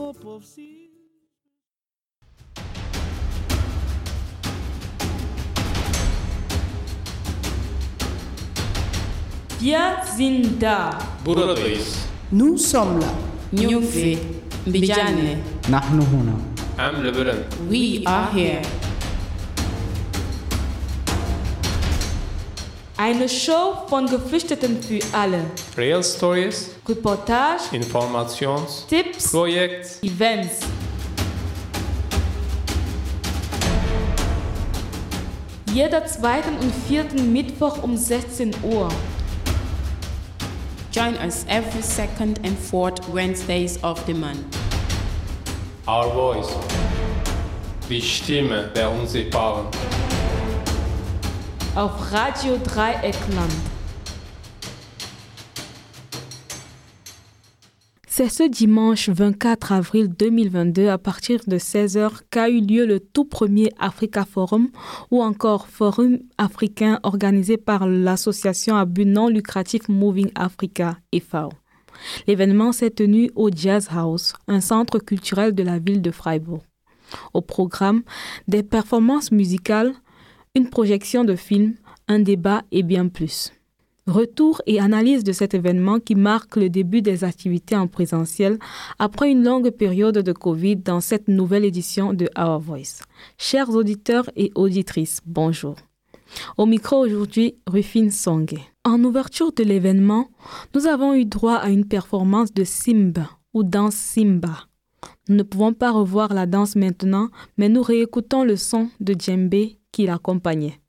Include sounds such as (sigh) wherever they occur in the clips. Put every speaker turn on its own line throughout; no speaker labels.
hope of seeing.
Buradayız.
Nous sommes là.
Nyufi.
Bijane. Nahnu
huna. Amle
We are here.
Eine Show von Geflüchteten für alle.
Real Stories,
Reportage,
Informations,
Tipps,
Projekt.
Events. Jeder zweiten und vierten Mittwoch um 16 Uhr.
Join us every second and fourth Wednesdays of the month.
Our Voice. Die Stimme der Unsichtbaren.
Auf Radio Dreieckland. C'est ce dimanche 24 avril 2022 à partir de 16h qu'a eu lieu le tout premier Africa Forum ou encore Forum africain organisé par l'association à but non lucratif Moving Africa FAO. L'événement s'est tenu au Jazz House, un centre culturel de la ville de Freiburg. Au programme, des performances musicales, une projection de films, un débat et bien plus. Retour et analyse de cet événement qui marque le début des activités en présentiel après une longue période de Covid dans cette nouvelle édition de Our Voice. Chers auditeurs et auditrices, bonjour. Au micro aujourd'hui, Rufine Songue. En ouverture de l'événement, nous avons eu droit à une performance de Simba ou danse Simba. Nous ne pouvons pas revoir la danse maintenant, mais nous réécoutons le son de djembé qui l'accompagnait.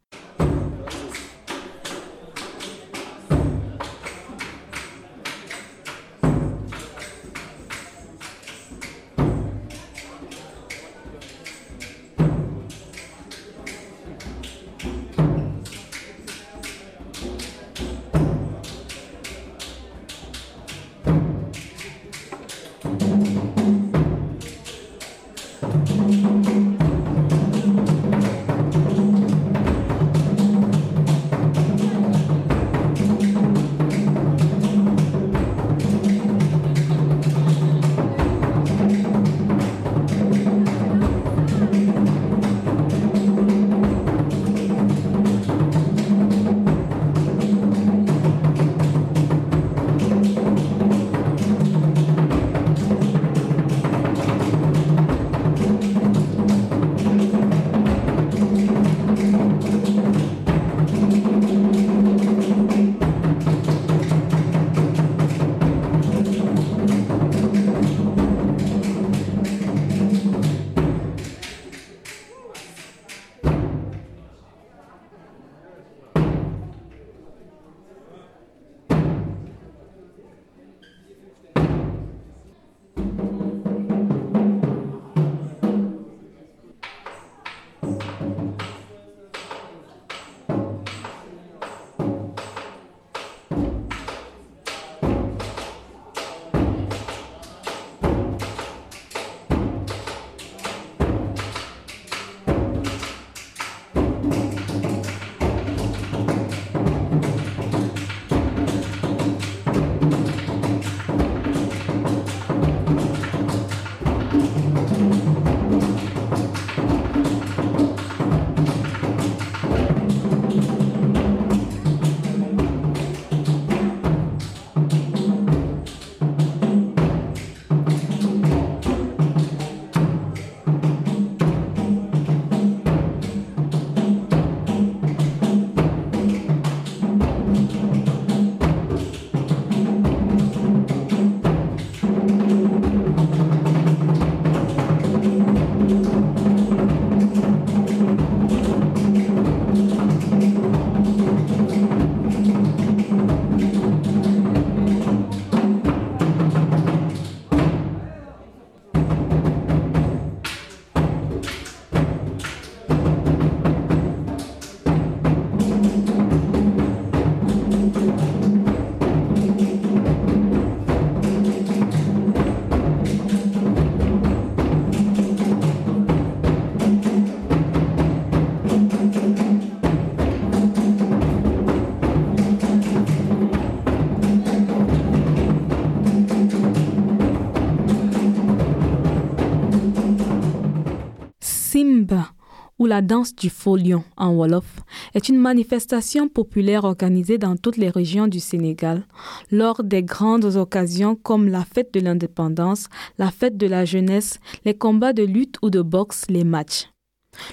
Ou la danse du faux lion en Wolof, est une manifestation populaire organisée dans toutes les régions du Sénégal lors des grandes occasions comme la fête de l'indépendance, la fête de la jeunesse, les combats de lutte ou de boxe, les matchs.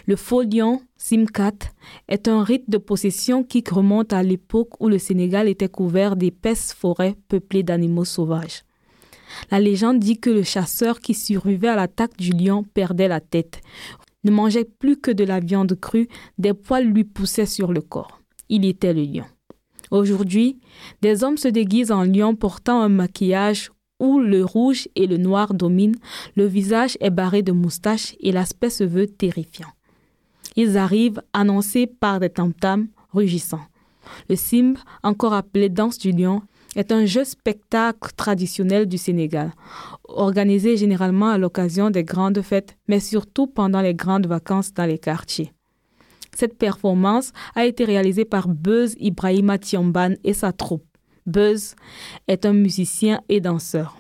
Le faux lion, Simkat, est un rite de possession qui remonte à l'époque où le Sénégal était couvert d'épaisses forêts peuplées d'animaux sauvages. La légende dit que le chasseur qui survivait à l'attaque du lion perdait la tête, ne mangeait plus que de la viande crue, des poils lui poussaient sur le corps. Il était le lion. Aujourd'hui, des hommes se déguisent en lion portant un maquillage où le rouge et le noir dominent, le visage est barré de moustaches et l'aspect se veut terrifiant. Ils arrivent annoncés par des tam-tams rugissants. Le simb, encore appelé danse du lion, est un jeu spectacle traditionnel du Sénégal, organisé généralement à l'occasion des grandes fêtes, mais surtout pendant les grandes vacances dans les quartiers. Cette performance a été réalisée par Buzz Ibrahima Tiamban et sa troupe. Buzz est un musicien et danseur.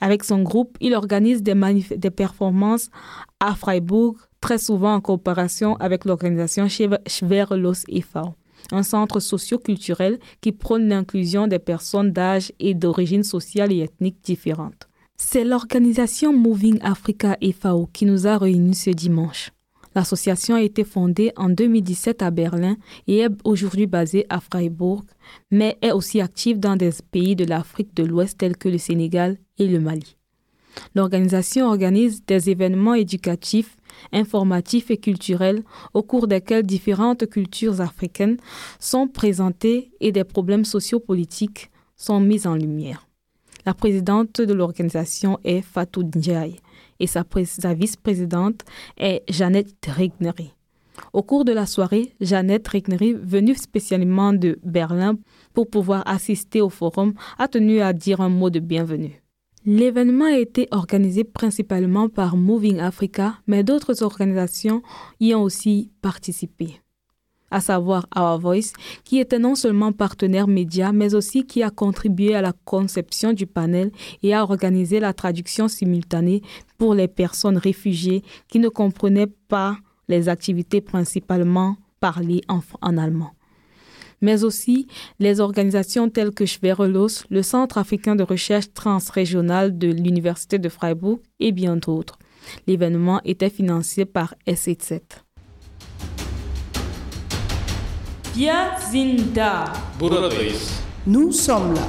Avec son groupe, il organise des, performances à Freiburg, très souvent en coopération avec l'organisation Schwerlos e.V., un centre socio-culturel qui prône l'inclusion des personnes d'âge et d'origine sociale et ethnique différentes. C'est l'organisation Moving Africa e.V. qui nous a réunis ce dimanche. L'association a été fondée en 2017 à Berlin et est aujourd'hui basée à Freiburg, mais est aussi active dans des pays de l'Afrique de l'Ouest tels que le Sénégal et le Mali. L'organisation organise des événements éducatifs, informatifs et culturels au cours desquels différentes cultures africaines sont présentées et des problèmes sociopolitiques sont mis en lumière. La présidente de l'organisation est Fatou Ndiaye et sa, sa vice-présidente est Jeannette Regnery. Au cours de la soirée, Jeannette Regnery, venue spécialement de Berlin pour pouvoir assister au forum, a tenu à dire un mot de bienvenue. L'événement a été organisé principalement par Moving Africa, mais d'autres organisations y ont aussi participé. À savoir Our Voice, qui était non seulement partenaire média, mais aussi qui a contribué à la conception du panel et a organisé la traduction simultanée pour les personnes réfugiées qui ne comprenaient pas les activités principalement parlées en, allemand mais aussi les organisations telles que Schwerelos, le Centre africain de recherche transrégionale de l'Université de Freiburg et bien d'autres. L'événement était financé par
SE7. Nous sommes là.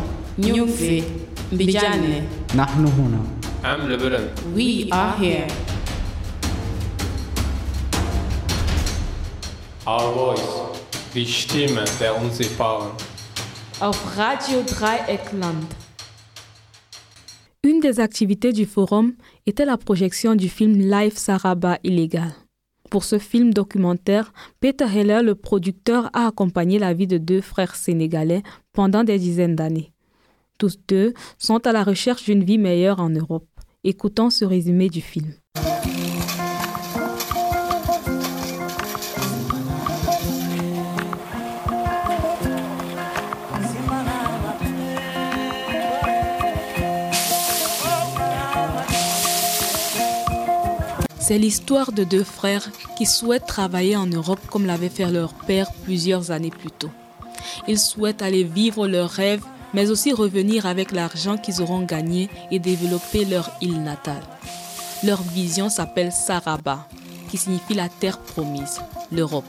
Our voice. Die Stimme der Unsichtbaren.
Auf Radio Dreieckland. Une des activités du forum était la projection du film Live Saraba illégal. Pour ce film documentaire, Peter Heller, le producteur, a accompagné la vie de deux frères sénégalais pendant des dizaines d'années. Tous deux sont à la recherche d'une vie meilleure en Europe. Écoutons ce résumé du film. C'est l'histoire de deux frères qui souhaitent travailler en Europe comme l'avait fait leur père plusieurs années plus tôt. Ils souhaitent aller vivre leurs rêves, mais aussi revenir avec l'argent qu'ils auront gagné et développer leur île natale. Leur vision s'appelle Saraba, qui signifie la terre promise, l'Europe.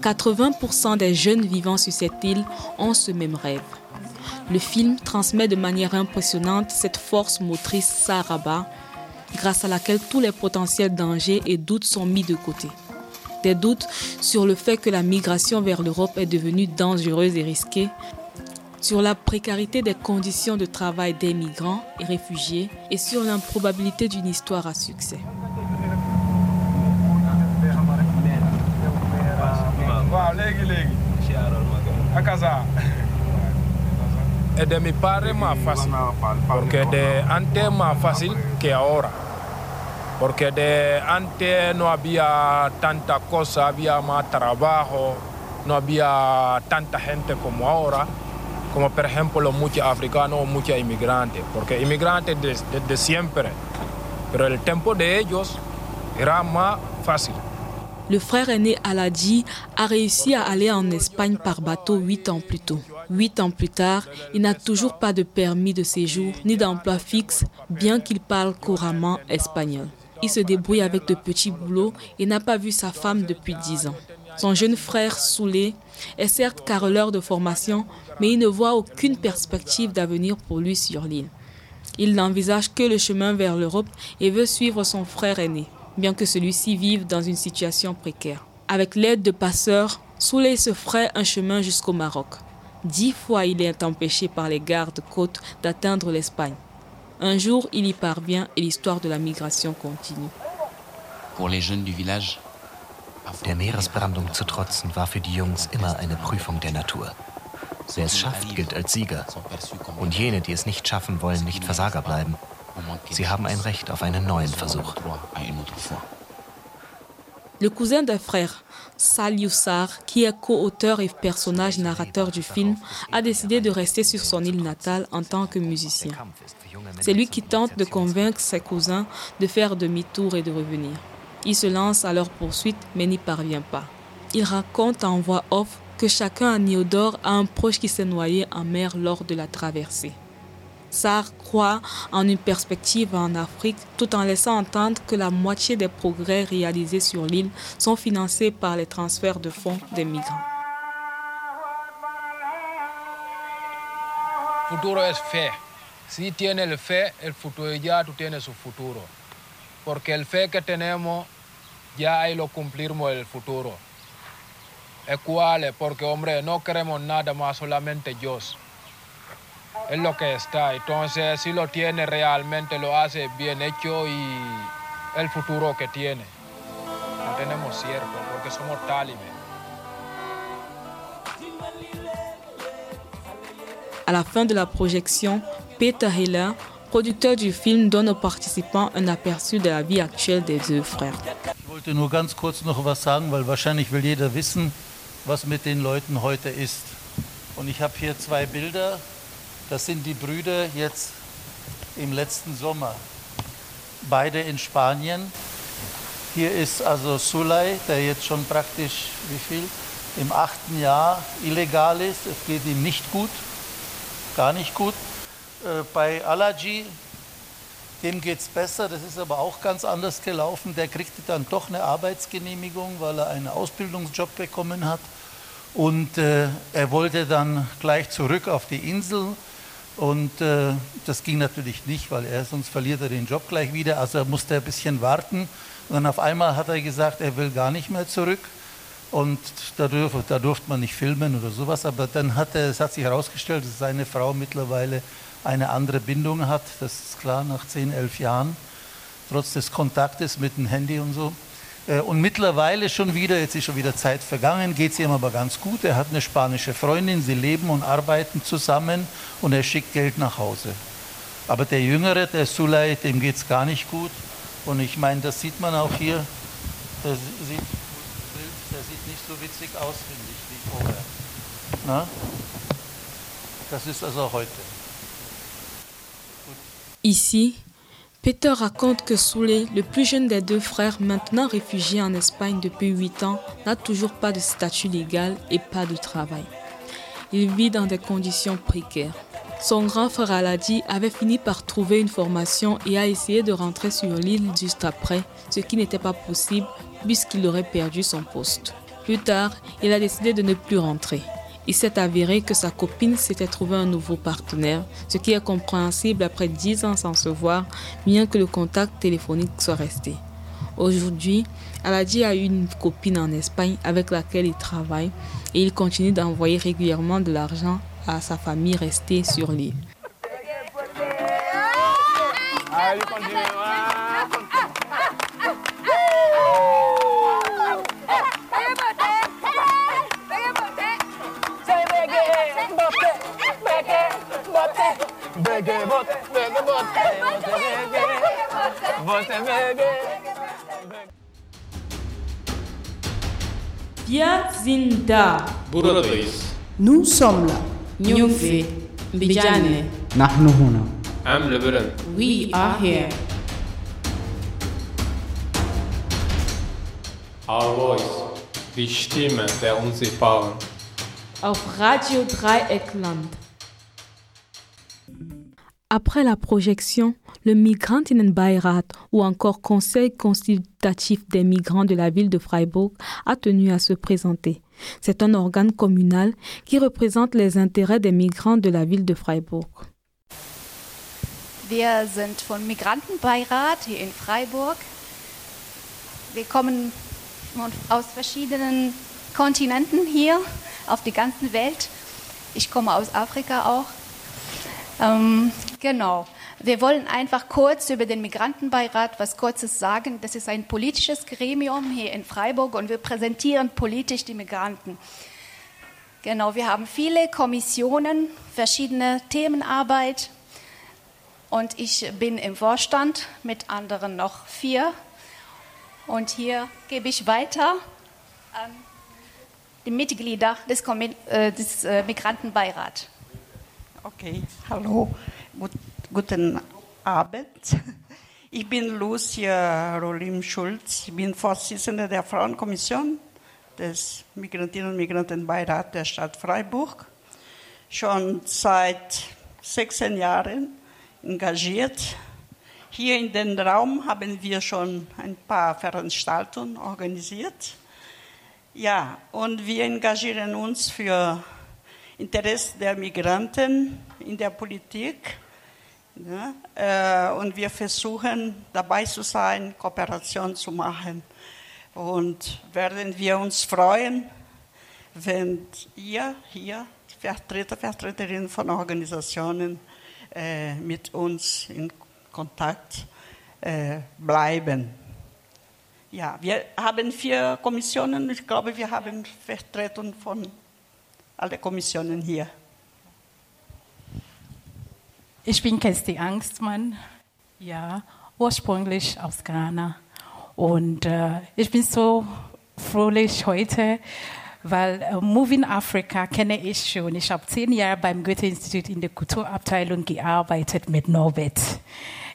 80% des jeunes vivant sur cette île ont ce même rêve. Le film transmet de manière impressionnante cette force motrice Saraba grâce à laquelle tous les potentiels dangers et doutes sont mis de côté. Des doutes sur le fait que la migration vers l'Europe est devenue dangereuse et risquée, sur la précarité des conditions de travail des migrants et réfugiés et sur l'improbabilité d'une histoire à succès.
de mi pare más fácil, porque de antes más fácil que ahora. Porque de antes no había tanta cosa, había más trabajo, no había tanta gente como ahora, como por ejemplo muchos africanos o muchos inmigrantes, porque inmigrantes desde, desde siempre, pero el tiempo de ellos era más facile.
Le frère aîné Aladi a réussi à aller en Espagne par bateau huit ans plus tôt. Huit ans plus tard, il n'a toujours pas de permis de séjour ni d'emploi fixe, bien qu'il parle couramment espagnol. Il se débrouille avec de petits boulots et n'a pas vu sa femme depuis dix ans. Son jeune frère Soulé est certes caroleur de formation, mais il ne voit aucune perspective d'avenir pour lui sur l'île. Il n'envisage que le chemin vers l'Europe et veut suivre son frère aîné, bien que celui-ci vive dans une situation précaire. Avec l'aide de passeurs, Souley se ferait un chemin jusqu'au Maroc. Dix fois il est empêché par les gardes-côtes d'atteindre l'Espagne. Un jour, il y parvient et l'histoire de la migration continue.
Pour les jeunes du village,
der Meeresbrandung zu trotzen war für die Jungs immer eine Prüfung der Natur. Wer es schafft, gilt als Sieger. Und jene, die es nicht schaffen, wollen nicht Versager bleiben. Sie haben ein Recht auf einen neuen Versuch.
Le cousin d'un frère, Sal Youssar, qui est co-auteur et personnage narrateur du film, a décidé de rester sur son île natale en tant que musicien. C'est lui qui tente de convaincre ses cousins de faire demi-tour et de revenir. Il se lance à leur poursuite mais n'y parvient pas. Il raconte en voix off que chacun à Niodor a un proche qui s'est noyé en mer lors de la traversée. Sarr croit en une perspective en Afrique tout en laissant entendre que la moitié des progrès réalisés sur l'île sont financés par les transferts de fonds des migrants.
Futuro es fe. Si tiene el fe, el futuro ya tú tienes su futuro. Porque el fe que tenemos, ya ahí lo cumplimos el futuro. Es cuál, porque hombre, no queremos nada más, solamente Dios. es lo que está. Entonces, si lo tiene realmente, lo hace bien hecho y el futuro que tiene. No tenemos cierto, porque somos talibes.
À la fin de la projection, Peter Hiller, producteur du film, donne aux participants un aperçu de la vie actuelle des deux frères.
Ich wollte nur ganz kurz noch was sagen, weil wahrscheinlich will jeder wissen, was mit den Leuten heute ist. Und ich habe hier zwei Bilder Das sind die Brüder jetzt im letzten Sommer. Beide in Spanien. Hier ist also Sulay, der jetzt schon praktisch, wie viel? Im achten Jahr illegal ist. Es geht ihm nicht gut, gar nicht gut. Äh, bei Alaji, dem geht es besser, das ist aber auch ganz anders gelaufen. Der kriegte dann doch eine Arbeitsgenehmigung, weil er einen Ausbildungsjob bekommen hat. Und äh, er wollte dann gleich zurück auf die Insel und äh, das ging natürlich nicht, weil er sonst verliert er den Job gleich wieder. Also er musste ein bisschen warten. Und dann auf einmal hat er gesagt, er will gar nicht mehr zurück. Und da, durf, da durfte man nicht filmen oder sowas. Aber dann hat er, es hat sich herausgestellt, dass seine Frau mittlerweile eine andere Bindung hat. Das ist klar, nach 10, 11 Jahren. Trotz des Kontaktes mit dem Handy und so. Äh, und mittlerweile schon wieder, jetzt ist schon wieder Zeit vergangen, geht es ihm aber ganz gut. Er hat eine spanische Freundin, sie leben und arbeiten zusammen und er schickt Geld nach Hause. Aber der Jüngere, der Sulay, dem geht es gar nicht gut. Und ich meine, das sieht man auch hier. Der sieht, der sieht nicht so witzig aus, finde ich, wie vorher. Na? Das ist also heute.
Ici, Peter raconte que Souley, le plus jeune des deux frères, maintenant réfugié en Espagne depuis 8 ans, n'a toujours pas de statut légal et pas de travail. Il vit dans des conditions précaires. Son grand frère Aladi avait fini par trouver une formation et a essayé de rentrer sur l'île juste après, ce qui n'était pas possible puisqu'il aurait perdu son poste. Plus tard, il a décidé de ne plus rentrer. Il s'est avéré que sa copine s'était trouvé un nouveau partenaire, ce qui est compréhensible après dix ans sans se voir, bien que le contact téléphonique soit resté. Aujourd'hui, Aladi a une copine en Espagne avec laquelle il travaille et il continue d'envoyer régulièrement de l'argent à sa famille restée sur l'île.
Biazinda.
Buradayız.
Nous sommes là.
Nyumfi, Mbijane,
نحن هنا
Am Lebaran.
we are here.
Our voice, die Stimme der Unsichtbaren.
Auf Radio Dreieckland.
Après la projection, le Migrantinnenbeirat ou encore Conseil consultatif des migrants de la ville de Freiburg a tenu à se présenter. C'est un organe communal qui représente les intérêts des migrants de la ville de Freiburg.
Wir sind vom Migrantenbeirat hier in Freiburg. Wir kommen aus verschiedenen Kontinenten hier auf die ganze Welt. Ich komme aus Afrika auch. Ähm, genau. Wir wollen einfach kurz über den Migrantenbeirat was Kurzes sagen. Das ist ein politisches Gremium hier in Freiburg und wir präsentieren politisch die Migranten. Genau, wir haben viele Kommissionen, verschiedene Themenarbeit und ich bin im Vorstand mit anderen noch vier. Und hier gebe ich weiter an die Mitglieder des, äh, äh, Migrantenbeirats.
Okay, hallo, Gut, guten Abend. Ich bin Lucia Rolim Schulz, ich bin Vorsitzende der Frauenkommission des Migrantinnen und Migrantenbeirats der Stadt Freiburg. Schon seit 16 Jahren engagiert. Hier in den Raum haben wir schon ein paar Veranstaltungen organisiert. Ja, und wir engagieren uns für Interesse der Migranten in der Politik. Ja, äh, und wir versuchen dabei zu sein, Kooperation zu machen. Und werden wir uns freuen, wenn ihr hier, Vertreter, Vertreterinnen von Organisationen, äh, mit uns in Kontakt äh, bleiben. Ja, wir haben vier Kommissionen. Ich glaube, wir haben Vertretung von allen Kommissionen hier.
Ich bin Kesti Angstmann, ja, ursprünglich aus Ghana. Und äh, ich bin so fröhlich heute, weil äh, Moving Africa kenne ich schon. Ich habe zehn Jahre beim Goethe-Institut in der Kulturabteilung gearbeitet mit Norbert.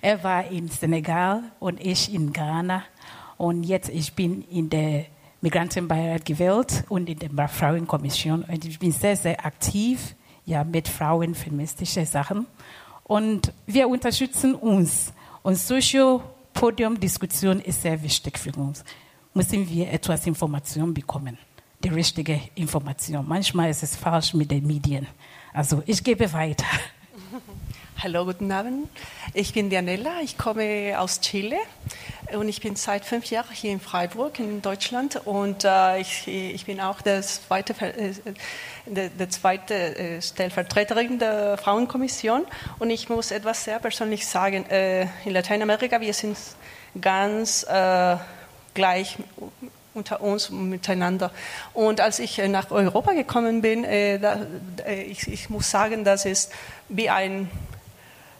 Er war in Senegal und ich in Ghana. Und jetzt ich bin in der Migrantenbeirat gewählt und in der Frauenkommission. Und ich bin sehr, sehr aktiv ja, mit Frauen feministische Sachen. Und wir unterstützen uns. Und solche Podiumdiskussion ist sehr wichtig für uns. Müssen wir etwas Information bekommen, die richtige Information. Manchmal ist es falsch mit den Medien. Also ich gebe weiter. (laughs)
Hallo, guten Abend. Ich bin Dianella, ich komme aus Chile und ich bin seit fünf Jahren hier in Freiburg in Deutschland und äh, ich, ich, bin auch der zweite, äh, der, der zweite äh, Stellvertreterin der Frauenkommission und ich muss etwas sehr persönlich sagen. Äh, in Lateinamerika, wir sind ganz äh, gleich unter uns miteinander. Und als ich nach Europa gekommen bin, ich muss sagen, das ist wie ein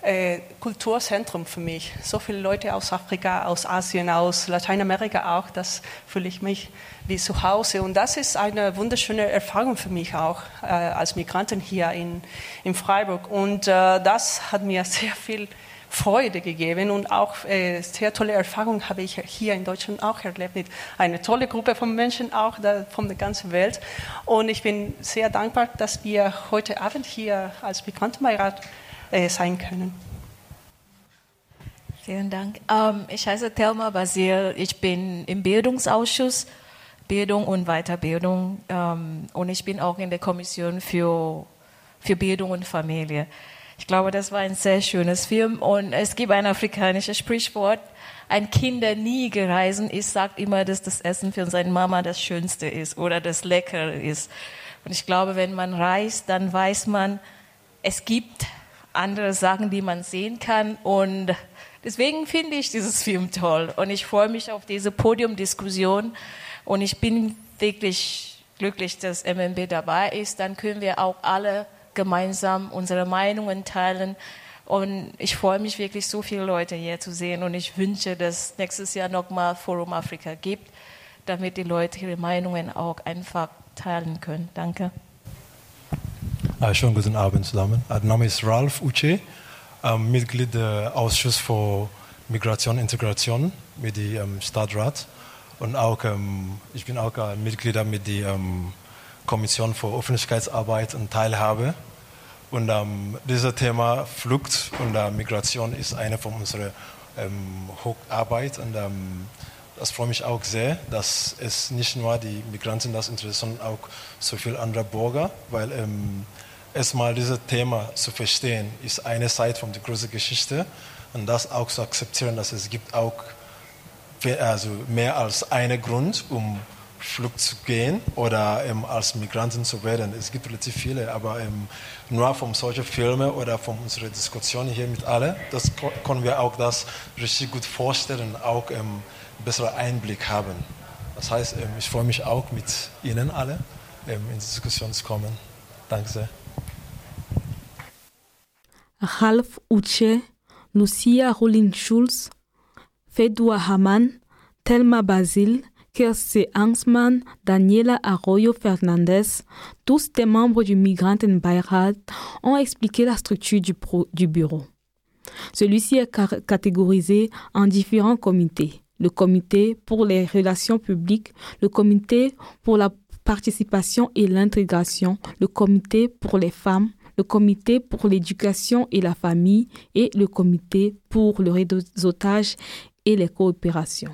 äh, Kulturzentrum für mich. So viele Leute aus Afrika, aus Asien, aus Lateinamerika auch, das fühle ich mich wie zu Hause. Und das ist eine wunderschöne Erfahrung für mich auch äh, als Migrantin hier in, in Freiburg. Und äh, das hat mir sehr viel Freude gegeben und auch äh, sehr tolle Erfahrungen habe ich hier in Deutschland auch erlebt mit einer tolle Gruppe von Menschen auch da, von der ganzen Welt und ich bin sehr dankbar, dass wir heute Abend hier als Migrantenbeirat äh, sein können.
Vielen Dank. Ähm, ich heiße Thelma Basil. Ich bin im Bildungsausschuss Bildung und Weiterbildung ähm, und ich bin auch in der Kommission für, für Bildung und Familie. Ich glaube, das war ein sehr schönes Film und es gibt ein afrikanisches Sprichwort, ein Kind, der nie gereisen ist, sagt immer, dass das Essen für seine Mama das Schönste ist oder das Leckere ist. Und ich glaube, wenn man reist, dann weiß man, es gibt andere Sachen, die man sehen kann. Und deswegen finde ich dieses Film toll. Und ich freue mich auf diese Podiumdiskussion. Und ich bin wirklich glücklich, dass MMB dabei ist. Dann können wir auch alle gemeinsam unsere Meinungen teilen. Und ich freue mich wirklich, so viele Leute hier zu sehen. Und ich wünsche, dass nächstes Jahr nochmal Forum Afrika gibt, damit die Leute ihre Meinungen auch einfach teilen können. Danke.
Uh, schönen guten Abend zusammen. Der Name ist Ralf Uche, um, Mitglied des Ausschusses für Migration und Integration mit dem um, Stadtrat. Und auch, ähm, ich bin auch äh, Mitglied mit der ähm, Kommission für Öffentlichkeitsarbeit und Teilhabe. Und ähm, dieses Thema Flucht und äh, Migration ist eine von unserer ähm, Hauptarbeit. Und ähm, das freut mich auch sehr, dass es nicht nur die Migranten das interessiert, sondern auch so viele andere Bürger, weil ähm, erstmal dieses Thema zu verstehen, ist eine Seite von der großen Geschichte und das auch zu akzeptieren, dass es gibt auch also mehr als einen Grund, um Flucht zu gehen oder ähm, als Migranten zu werden. Es gibt relativ viele, aber ähm, nur von solchen Filmen oder von unserer Diskussion hier mit allen, das können wir auch das richtig gut vorstellen, auch ähm, besseren Einblick haben. Das heißt, ähm, ich freue mich auch mit Ihnen alle ähm, in die Diskussion zu kommen. Danke sehr.
Ralph Uche, Lucia Rollin-Schulz, Fedua Haman, Thelma Basil, Kirsti Angsmann, Daniela Arroyo Fernandez, tous des membres du Migrantenbeirat, ont expliqué la structure du bureau. Celui-ci est catégorisé en différents comités. Le comité pour les relations publiques, le comité pour la participation et l'intégration, le comité pour les femmes, le comité pour l'éducation et la famille et le comité pour le réseautage et les coopérations.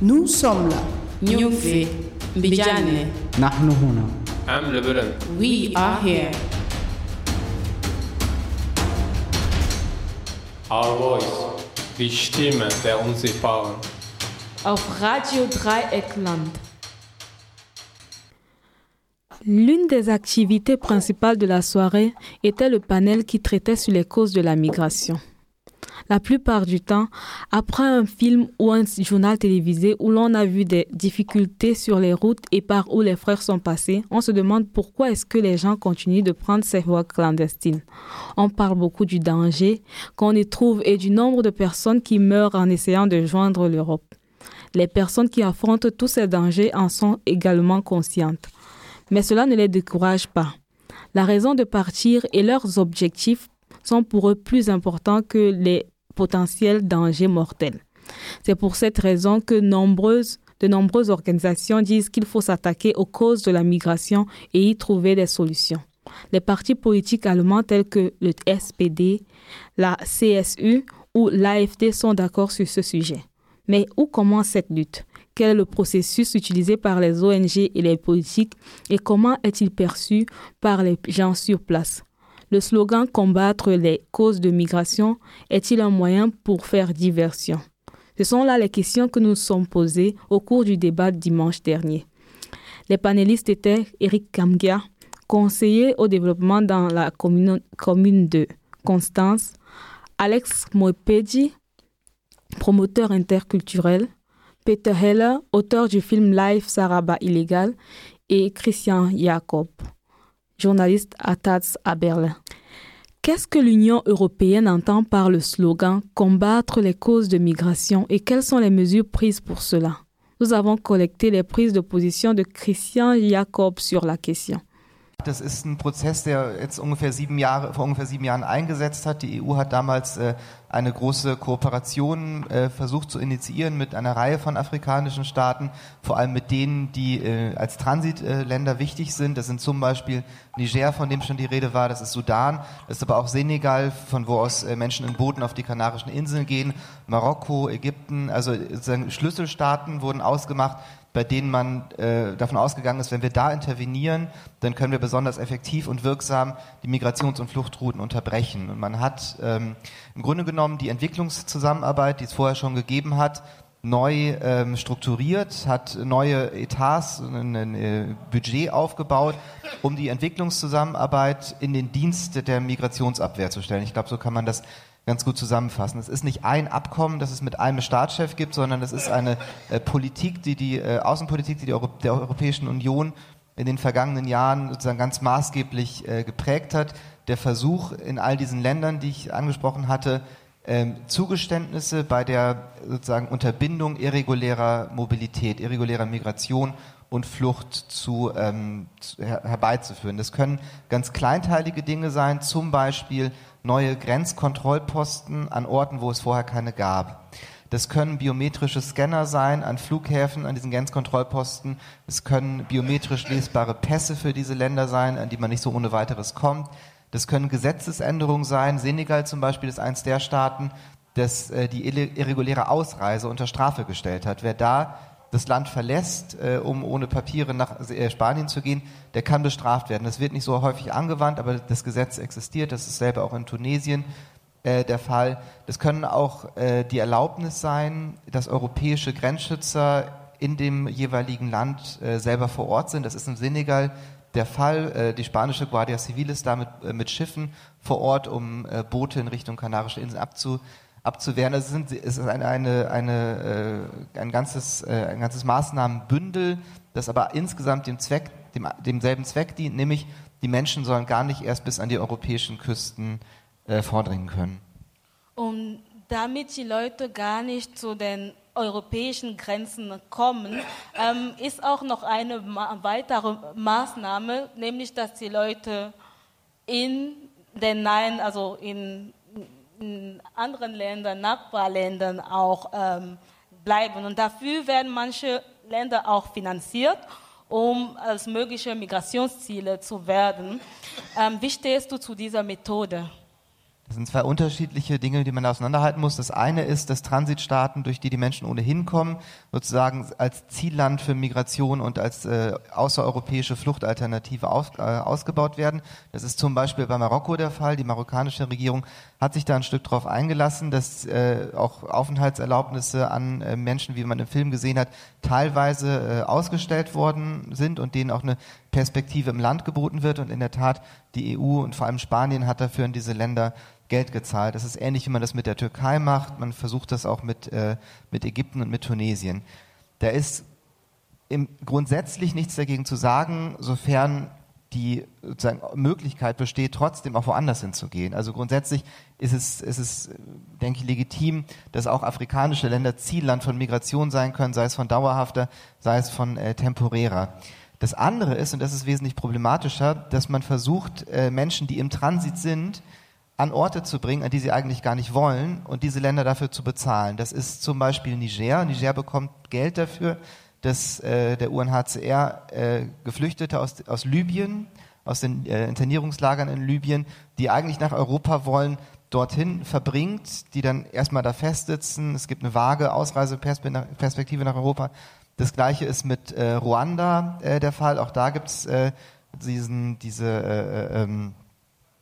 Nous sommes là. We are here.
Our voice, die Stimme der Unsichtbaren.
Auf Radio Dreieckland.
L'une des activités principales de la soirée était le panel qui traitait sur les causes de la migration. La plupart du temps, après un film ou un journal télévisé où l'on a vu des difficultés sur les routes et par où les frères sont passés, on se demande pourquoi est-ce que les gens continuent de prendre ces voies clandestines. On parle beaucoup du danger qu'on y trouve et du nombre de personnes qui meurent en essayant de joindre l'Europe. Les personnes qui affrontent tous ces dangers en sont également conscientes. Mais cela ne les décourage pas. La raison de partir et leurs objectifs sont pour eux plus importants que les potentiels dangers mortels. C'est pour cette raison que nombreuses, de nombreuses organisations disent qu'il faut s'attaquer aux causes de la migration et y trouver des solutions. Les partis politiques allemands tels que le SPD, la CSU ou l'AFD sont d'accord sur ce sujet. Mais où commence cette lutte? Quel est le processus utilisé par les ONG et les politiques et comment est-il perçu par les gens sur place? Le slogan Combattre les causes de migration est-il un moyen pour faire diversion? Ce sont là les questions que nous sommes posées au cours du débat dimanche dernier. Les panélistes étaient Eric Kamgia, conseiller au développement dans la commune, commune de Constance, Alex Moepedi, promoteur interculturel, Peter Heller, auteur du film Live Saraba illégal, et Christian Jacob, journaliste à Taz à Berlin. Qu'est-ce que l'Union européenne entend par le slogan Combattre les causes de migration et quelles sont les mesures prises pour cela? Nous avons collecté les prises de position de Christian Jacob sur la question.
Das ist ein Prozess, der jetzt ungefähr sieben Jahre, vor ungefähr sieben Jahren eingesetzt hat. Die EU hat damals äh, eine große Kooperation äh, versucht zu initiieren mit einer Reihe von afrikanischen Staaten, vor allem mit denen, die äh, als Transitländer wichtig sind. Das sind zum Beispiel Niger, von dem schon die Rede war, das ist Sudan, das ist aber auch Senegal, von wo aus Menschen in Booten auf die Kanarischen Inseln gehen, Marokko, Ägypten, also Schlüsselstaaten wurden ausgemacht, bei denen man äh, davon ausgegangen ist, wenn wir da intervenieren, dann können wir besonders effektiv und wirksam die Migrations- und Fluchtrouten unterbrechen. Und man hat ähm, im Grunde genommen die Entwicklungszusammenarbeit, die es vorher schon gegeben hat, neu ähm, strukturiert, hat neue Etats, ein, ein äh, Budget aufgebaut, um die Entwicklungszusammenarbeit in den Dienst der Migrationsabwehr zu stellen. Ich glaube, so kann man das ganz gut zusammenfassen. Es ist nicht ein Abkommen, das es mit einem Staatschef gibt, sondern es ist eine äh, Politik, die die äh, Außenpolitik, die, die Euro der Europäischen Union in den vergangenen Jahren sozusagen ganz maßgeblich äh, geprägt hat. Der Versuch in all diesen Ländern, die ich angesprochen hatte, ähm, Zugeständnisse bei der sozusagen Unterbindung irregulärer Mobilität, irregulärer Migration und Flucht zu, ähm, zu, her herbeizuführen. Das können ganz kleinteilige Dinge sein, zum Beispiel neue Grenzkontrollposten an Orten, wo es vorher keine gab. Das können biometrische Scanner sein an Flughäfen, an diesen Grenzkontrollposten. Es können biometrisch lesbare Pässe für diese Länder sein, an die man nicht so ohne weiteres kommt. Das können Gesetzesänderungen sein. Senegal zum Beispiel ist eins der Staaten, das äh, die irreguläre Ausreise unter Strafe gestellt hat. Wer da das Land verlässt, äh, um ohne Papiere nach äh, Spanien zu gehen, der kann bestraft werden. Das wird nicht so häufig angewandt, aber das Gesetz existiert. Das ist selber auch in Tunesien äh, der Fall. Das können auch äh, die Erlaubnis sein, dass europäische Grenzschützer in dem jeweiligen Land äh, selber vor Ort sind. Das ist im Senegal der Fall. Äh, die spanische Guardia Civil ist da mit, Schiffen vor Ort, um Boote in Richtung Kanarische Inseln abzu, abzuwehren. Also es, ist eine, eine, eine, ein, ganzes, ein ganzes Maßnahmenbündel, das aber insgesamt dem Zweck, dem, demselben Zweck dient, nämlich die Menschen sollen gar nicht erst bis an die europäischen Küsten vordringen können.
Und damit die Leute gar nicht zu den europäischen Grenzen kommen, ähm, ist auch noch eine weitere Maßnahme, nämlich dass die Leute in den Nein, also in, in anderen Ländern, Nachbarländern auch ähm, bleiben. Und dafür werden manche Länder auch finanziert, um als mögliche Migrationsziele zu werden. Ähm, wie stehst du zu dieser Methode?
Das sind zwei unterschiedliche Dinge, die man auseinanderhalten muss. Das eine ist, dass Transitstaaten, durch die die Menschen ohnehin kommen, sozusagen als Zielland für Migration und als äh, außereuropäische Fluchtalternative aus, äh, ausgebaut werden. Das ist zum Beispiel bei Marokko der Fall. Die marokkanische Regierung hat sich da ein Stück darauf eingelassen, dass äh, auch Aufenthaltserlaubnisse an äh, Menschen, wie man im Film gesehen hat, teilweise äh, ausgestellt worden sind und denen auch eine Perspektive im Land geboten wird. Und in der Tat, die EU und vor allem Spanien hat dafür in diese Länder Geld gezahlt. Das ist ähnlich, wie man das mit der Türkei macht. Man versucht das auch mit, äh, mit Ägypten und mit Tunesien. Da ist im, grundsätzlich nichts dagegen zu sagen, sofern die sozusagen Möglichkeit besteht, trotzdem auch woanders hinzugehen. Also grundsätzlich ist es, ist es, denke ich, legitim, dass auch afrikanische Länder Zielland von Migration sein können, sei es von dauerhafter, sei es von äh, temporärer. Das andere ist, und das ist wesentlich problematischer, dass man versucht, äh, Menschen, die im Transit sind, an Orte zu bringen, an die sie eigentlich gar nicht wollen und diese Länder dafür zu bezahlen. Das ist zum Beispiel Niger. Niger bekommt Geld dafür, dass äh, der UNHCR äh, Geflüchtete aus, aus Libyen, aus den äh, Internierungslagern in Libyen, die eigentlich nach Europa wollen, dorthin verbringt, die dann erstmal da festsitzen. Es gibt eine vage Ausreiseperspektive nach Europa. Das gleiche ist mit äh, Ruanda äh, der Fall. Auch da gibt es äh, diesen, diese äh, äh, ähm,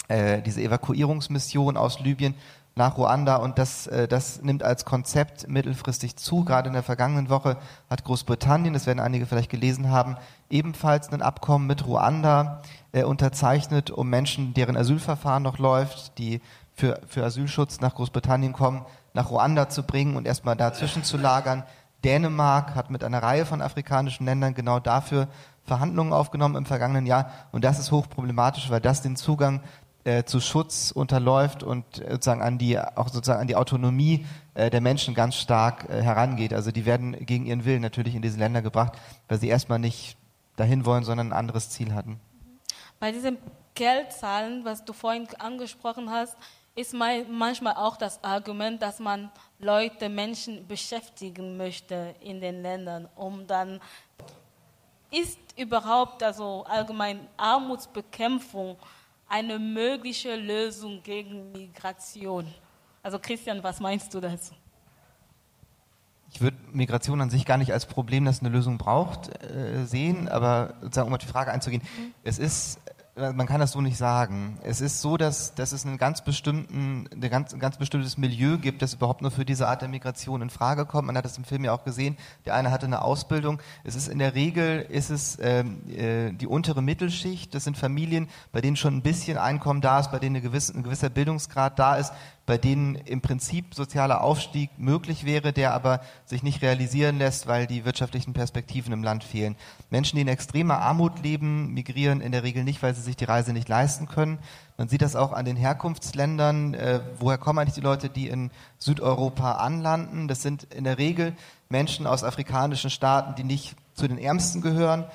äh, diese Evakuierungsmission aus Libyen nach Ruanda und das, äh, das nimmt als Konzept mittelfristig zu. Gerade in der vergangenen Woche hat Großbritannien, das werden einige vielleicht gelesen haben, ebenfalls ein Abkommen mit Ruanda äh, unterzeichnet, um Menschen, deren Asylverfahren noch läuft, die für, für Asylschutz nach Großbritannien kommen, nach Ruanda zu bringen und erstmal dazwischen zu lagern. Dänemark hat mit einer Reihe von afrikanischen Ländern genau dafür Verhandlungen aufgenommen im vergangenen Jahr. Und das ist hochproblematisch, weil das den Zugang äh, zu Schutz unterläuft und äh, sozusagen an die auch sozusagen an die Autonomie äh, der Menschen ganz stark äh, herangeht. Also die werden gegen ihren Willen natürlich in diese Länder gebracht, weil sie erstmal nicht dahin wollen, sondern ein anderes Ziel hatten.
Bei diesem Geldzahlen, was du vorhin angesprochen hast, ist manchmal auch das Argument, dass man Leute, Menschen beschäftigen möchte in den Ländern, um dann ist überhaupt also allgemein Armutsbekämpfung eine mögliche Lösung gegen Migration. Also Christian, was meinst du dazu?
Ich würde Migration an sich gar nicht als Problem, das eine Lösung braucht, äh, sehen, aber sozusagen, um auf die Frage einzugehen, mhm. es ist man kann das so nicht sagen. Es ist so, dass, dass es einen ganz bestimmten, ein ganz, ein ganz bestimmtes Milieu gibt, das überhaupt nur für diese Art der Migration in Frage kommt. Man hat das im Film ja auch gesehen. Der eine hatte eine Ausbildung. Es ist in der Regel ist es ähm, äh, die untere Mittelschicht. Das sind Familien, bei denen schon ein bisschen Einkommen da ist, bei denen eine gewisse, ein gewisser Bildungsgrad da ist, bei denen im Prinzip sozialer Aufstieg möglich wäre, der aber sich nicht realisieren lässt, weil die wirtschaftlichen Perspektiven im Land fehlen. Menschen, die in extremer Armut leben, migrieren in der Regel nicht, weil sie sich die Reise nicht leisten können. Man sieht das auch an den Herkunftsländern. Äh, woher kommen eigentlich die Leute, die in Südeuropa anlanden? Das sind in der Regel Menschen aus afrikanischen Staaten, die nicht zu den Ärmsten gehören,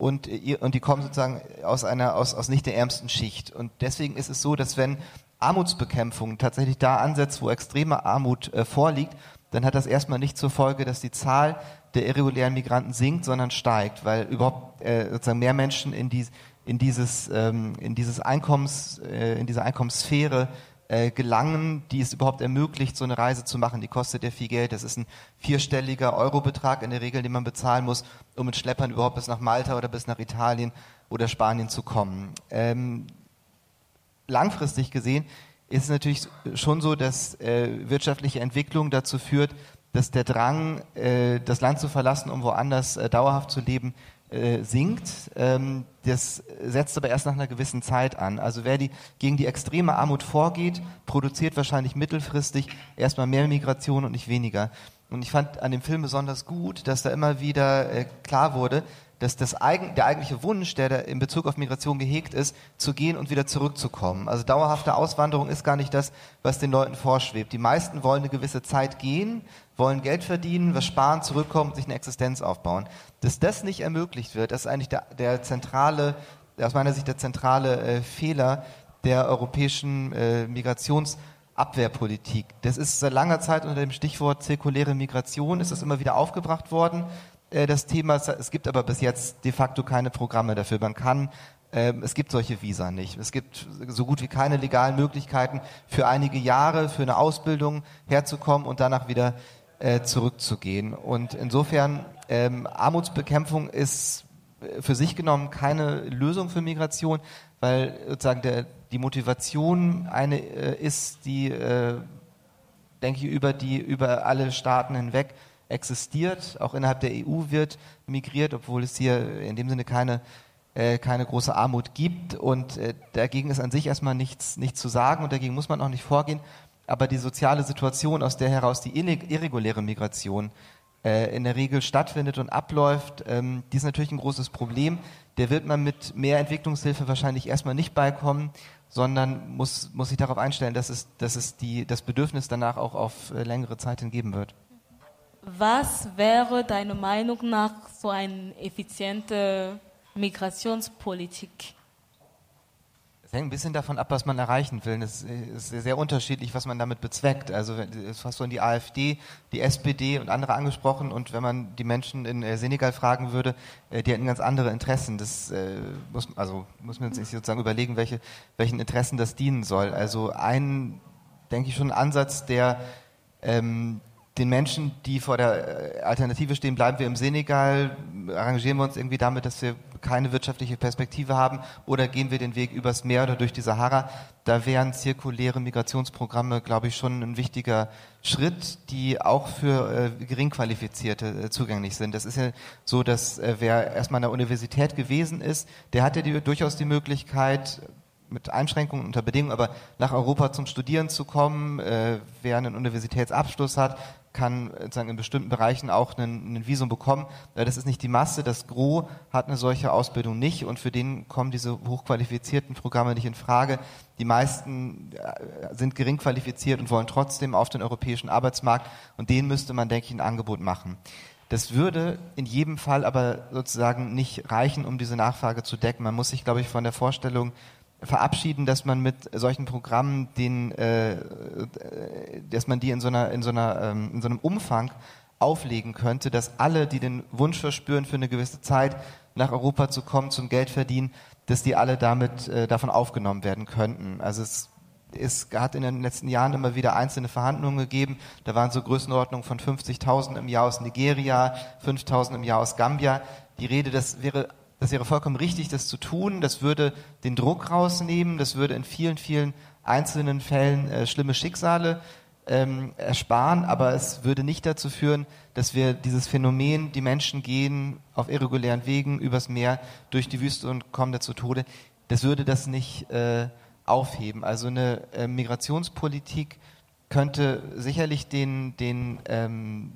und, und die kommen sozusagen aus einer, aus, aus nicht der ärmsten Schicht. Und deswegen ist es so, dass wenn Armutsbekämpfung tatsächlich da ansetzt, wo extreme Armut äh, vorliegt, dann hat das erstmal nicht zur Folge, dass die Zahl der irregulären Migranten sinkt, sondern steigt, weil überhaupt äh, sozusagen mehr Menschen in, die, in dieses, ähm, in dieses Einkommens, äh, in diese Einkommenssphäre äh, gelangen, die es überhaupt ermöglicht, so eine Reise zu machen. Die kostet ja viel Geld. Das ist ein vierstelliger Eurobetrag in der Regel, den man bezahlen muss, um mit Schleppern überhaupt bis nach Malta oder bis nach Italien oder Spanien zu kommen. Ähm, langfristig gesehen ist es natürlich schon so, dass äh, wirtschaftliche Entwicklung dazu führt, dass der Drang, äh, das Land zu verlassen, um woanders äh, dauerhaft zu leben, äh, sinkt. Ähm, das setzt aber erst nach einer gewissen Zeit an. Also wer die, gegen die extreme Armut vorgeht, produziert wahrscheinlich mittelfristig erstmal mehr Migration und nicht weniger. Und ich fand an dem Film besonders gut, dass da immer wieder äh, klar wurde, dass das eigen, der eigentliche Wunsch, der da in Bezug auf Migration gehegt ist, zu gehen und wieder zurückzukommen. Also dauerhafte Auswanderung ist gar nicht das, was den Leuten vorschwebt. Die meisten wollen eine gewisse Zeit gehen, wollen Geld verdienen, was sparen, zurückkommen, sich eine Existenz aufbauen. Dass das nicht ermöglicht wird, das ist eigentlich der, der zentrale, aus meiner Sicht der zentrale äh, Fehler der europäischen äh, Migrationsabwehrpolitik. Das ist seit langer Zeit unter dem Stichwort zirkuläre Migration ist das immer wieder aufgebracht worden äh, das Thema. Es gibt aber bis jetzt de facto keine Programme dafür. Man kann ähm, es gibt solche Visa nicht. Es gibt so gut wie keine legalen Möglichkeiten, für einige Jahre, für eine Ausbildung herzukommen und danach wieder äh, zurückzugehen. Und insofern, ähm, Armutsbekämpfung ist äh, für sich genommen keine Lösung für Migration, weil sozusagen der, die Motivation eine ist, die, denke ich, über die, über alle Staaten hinweg existiert. Auch innerhalb der EU wird migriert, obwohl es hier in dem Sinne keine, äh, keine große Armut gibt. Und äh, dagegen ist an sich erstmal nichts, nichts zu sagen und dagegen muss man auch nicht vorgehen. Aber die soziale Situation, aus der heraus die irreguläre Migration äh, in der Regel stattfindet und abläuft, ähm, die ist natürlich ein großes Problem. Der wird man mit mehr Entwicklungshilfe wahrscheinlich erstmal nicht beikommen, sondern muss, muss sich darauf einstellen, dass es, dass es die, das Bedürfnis danach auch auf äh, längere Zeit hin geben wird.
Was wäre deiner Meinung nach so eine effiziente Migrationspolitik?
Es hängt ein bisschen davon ab, was man erreichen will. Es ist sehr unterschiedlich, was man damit bezweckt. Also es hast du die AfD, die SPD und andere angesprochen und wenn man die Menschen in äh, Senegal fragen würde, äh, die hätten ganz andere Interessen. Das äh, muss also muss man sich sozusagen überlegen, welche, welchen Interessen das dienen soll. Also ein, denke ich schon, ein Ansatz, der ähm, den Menschen, die vor der äh, Alternative stehen, bleiben wir im Senegal, arrangieren wir uns irgendwie damit, dass wir keine wirtschaftliche Perspektive haben oder gehen wir den Weg übers Meer oder durch die Sahara. Da wären zirkuläre Migrationsprogramme, glaube ich, schon ein wichtiger Schritt, die auch für äh, Geringqualifizierte äh, zugänglich sind. Das ist ja so, dass äh, wer erstmal an der Universität gewesen ist, der hatte die, durchaus die Möglichkeit, mit Einschränkungen unter Bedingungen, aber nach Europa zum Studieren zu kommen, äh, wer einen Universitätsabschluss hat, kann sozusagen in bestimmten Bereichen auch einen Visum bekommen. Das ist nicht die Masse, das Gros hat eine solche Ausbildung nicht und für den kommen diese hochqualifizierten Programme nicht in Frage. Die meisten äh, sind gering qualifiziert und wollen trotzdem auf den europäischen Arbeitsmarkt und denen müsste man, denke ich, ein Angebot machen. Das würde in jedem Fall aber sozusagen nicht reichen, um diese Nachfrage zu decken. Man muss sich, glaube ich, von der Vorstellung verabschieden, dass man mit solchen Programmen den, äh, dass man die in so einer, in so einer, ähm, in so einem Umfang auflegen könnte, dass alle, die den Wunsch verspüren, für eine gewisse Zeit nach Europa zu kommen, zum Geld verdienen, dass die alle damit äh, davon aufgenommen werden könnten. Also es es hat in den letzten Jahren immer wieder einzelne Verhandlungen gegeben. Da waren so Größenordnungen von 50.000 im Jahr aus Nigeria, 5.000 im Jahr aus Gambia. Die Rede, das wäre das wäre vollkommen richtig, das zu tun. Das würde den Druck rausnehmen. Das würde in vielen, vielen einzelnen Fällen äh, schlimme Schicksale ähm, ersparen. Aber es würde nicht dazu führen, dass wir dieses Phänomen, die Menschen gehen auf irregulären Wegen übers Meer durch die Wüste und kommen da zu Tode, das würde das nicht äh, aufheben. Also eine äh, Migrationspolitik, könnte sicherlich den, den, ähm,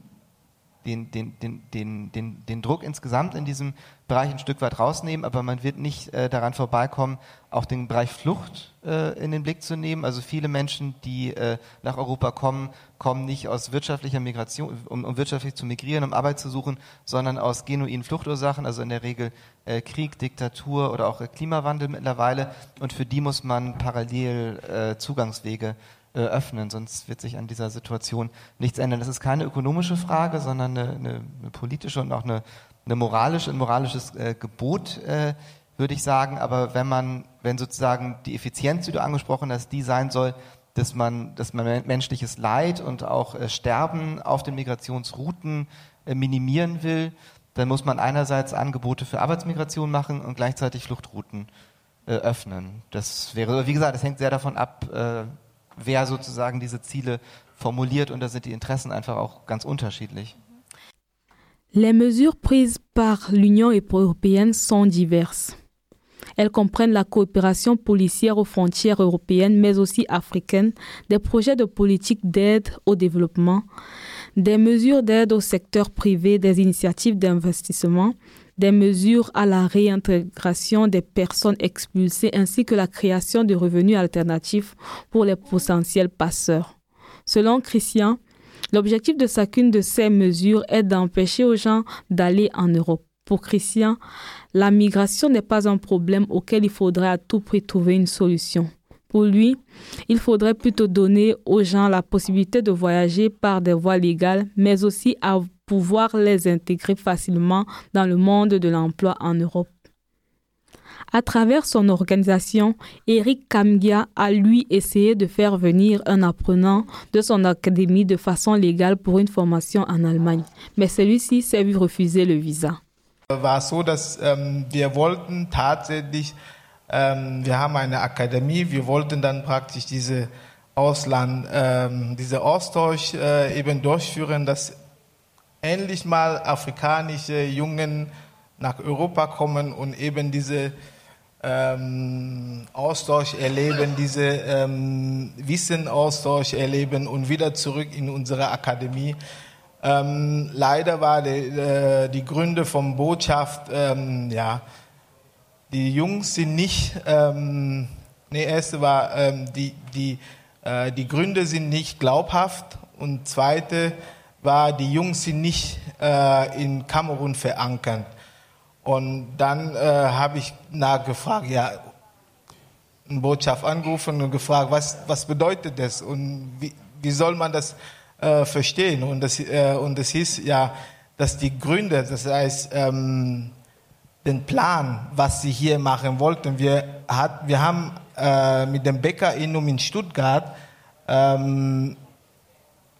den, den, den, den, den, den Druck insgesamt in diesem Bereich ein Stück weit rausnehmen, aber man wird nicht äh, daran vorbeikommen, auch den Bereich Flucht äh, in den Blick zu nehmen. Also viele Menschen, die äh, nach Europa kommen, kommen nicht aus wirtschaftlicher Migration, um, um wirtschaftlich zu migrieren, um Arbeit zu suchen, sondern aus genuinen Fluchtursachen, also in der Regel äh, Krieg, Diktatur oder auch Klimawandel mittlerweile. Und für die muss man parallel äh, Zugangswege äh, öffnen, sonst wird sich an dieser Situation nichts ändern. Das ist keine ökonomische Frage, sondern eine, eine, eine politische und auch eine, eine moralische, ein moralisches äh, Gebot, äh, würde ich sagen. Aber wenn man, wenn sozusagen die Effizienz, die du angesprochen hast, die sein soll, dass man, dass man menschliches Leid und auch äh, Sterben auf den Migrationsrouten äh, minimieren will, dann muss man einerseits Angebote für Arbeitsmigration machen und gleichzeitig Fluchtrouten äh, öffnen. Das wäre, wie gesagt, das hängt sehr davon ab, äh, wer sozusagen diese Ziele formuliert und da sind die Interessen einfach auch ganz unterschiedlich.
Les mesures prises par l'Union européenne sont diverses. Elles comprennent la coopération policière aux frontières européennes, mais aussi africaines, des projets de politique d'aide au développement, des mesures d'aide au secteur privé, des initiatives d'investissement, des mesures à la réintégration des personnes expulsées ainsi que la création de revenus alternatifs pour les potentiels passeurs. Selon Christian, l'objectif de chacune de ces mesures est d'empêcher aux gens d'aller en Europe. Pour Christian, la migration n'est pas un problème auquel il faudrait à tout prix trouver une solution. Pour lui, il faudrait plutôt donner aux gens la possibilité de voyager par des voies légales, mais aussi à pouvoir les intégrer facilement dans le monde de l'emploi en Europe. À travers son organisation, Eric Kamgia a lui essayé de faire venir un apprenant de son académie de façon légale pour une formation en Allemagne, mais celui-ci s'est vu refuser le visa.
war so, dass ähm, wir tatsächlich, ähm, wir haben eine Akademie, wir wollten dann praktisch diese Ausland, ähm, diese Austausch äh, eben durchführen, dass endlich mal afrikanische Jungen nach Europa kommen und eben diese ähm, Austausch erleben, diese ähm, Wissenaustausch erleben und wieder zurück in unsere Akademie. Ähm, leider war die, äh, die Gründe vom Botschaft, ähm, ja, die Jungs sind nicht, ähm, nee, erste war, ähm, die, die, äh, die Gründe sind nicht glaubhaft und zweite war, die Jungs sind nicht äh, in Kamerun verankert. Und dann äh, habe ich nachgefragt, ja, eine Botschaft angerufen und gefragt, was, was bedeutet das und wie, wie soll man das äh, verstehen. Und das, äh, und das hieß ja, dass die Gründe, das heißt, ähm, den Plan, was sie hier machen wollten, wir, hat, wir haben äh, mit dem Bäckerinnum in Stuttgart ähm,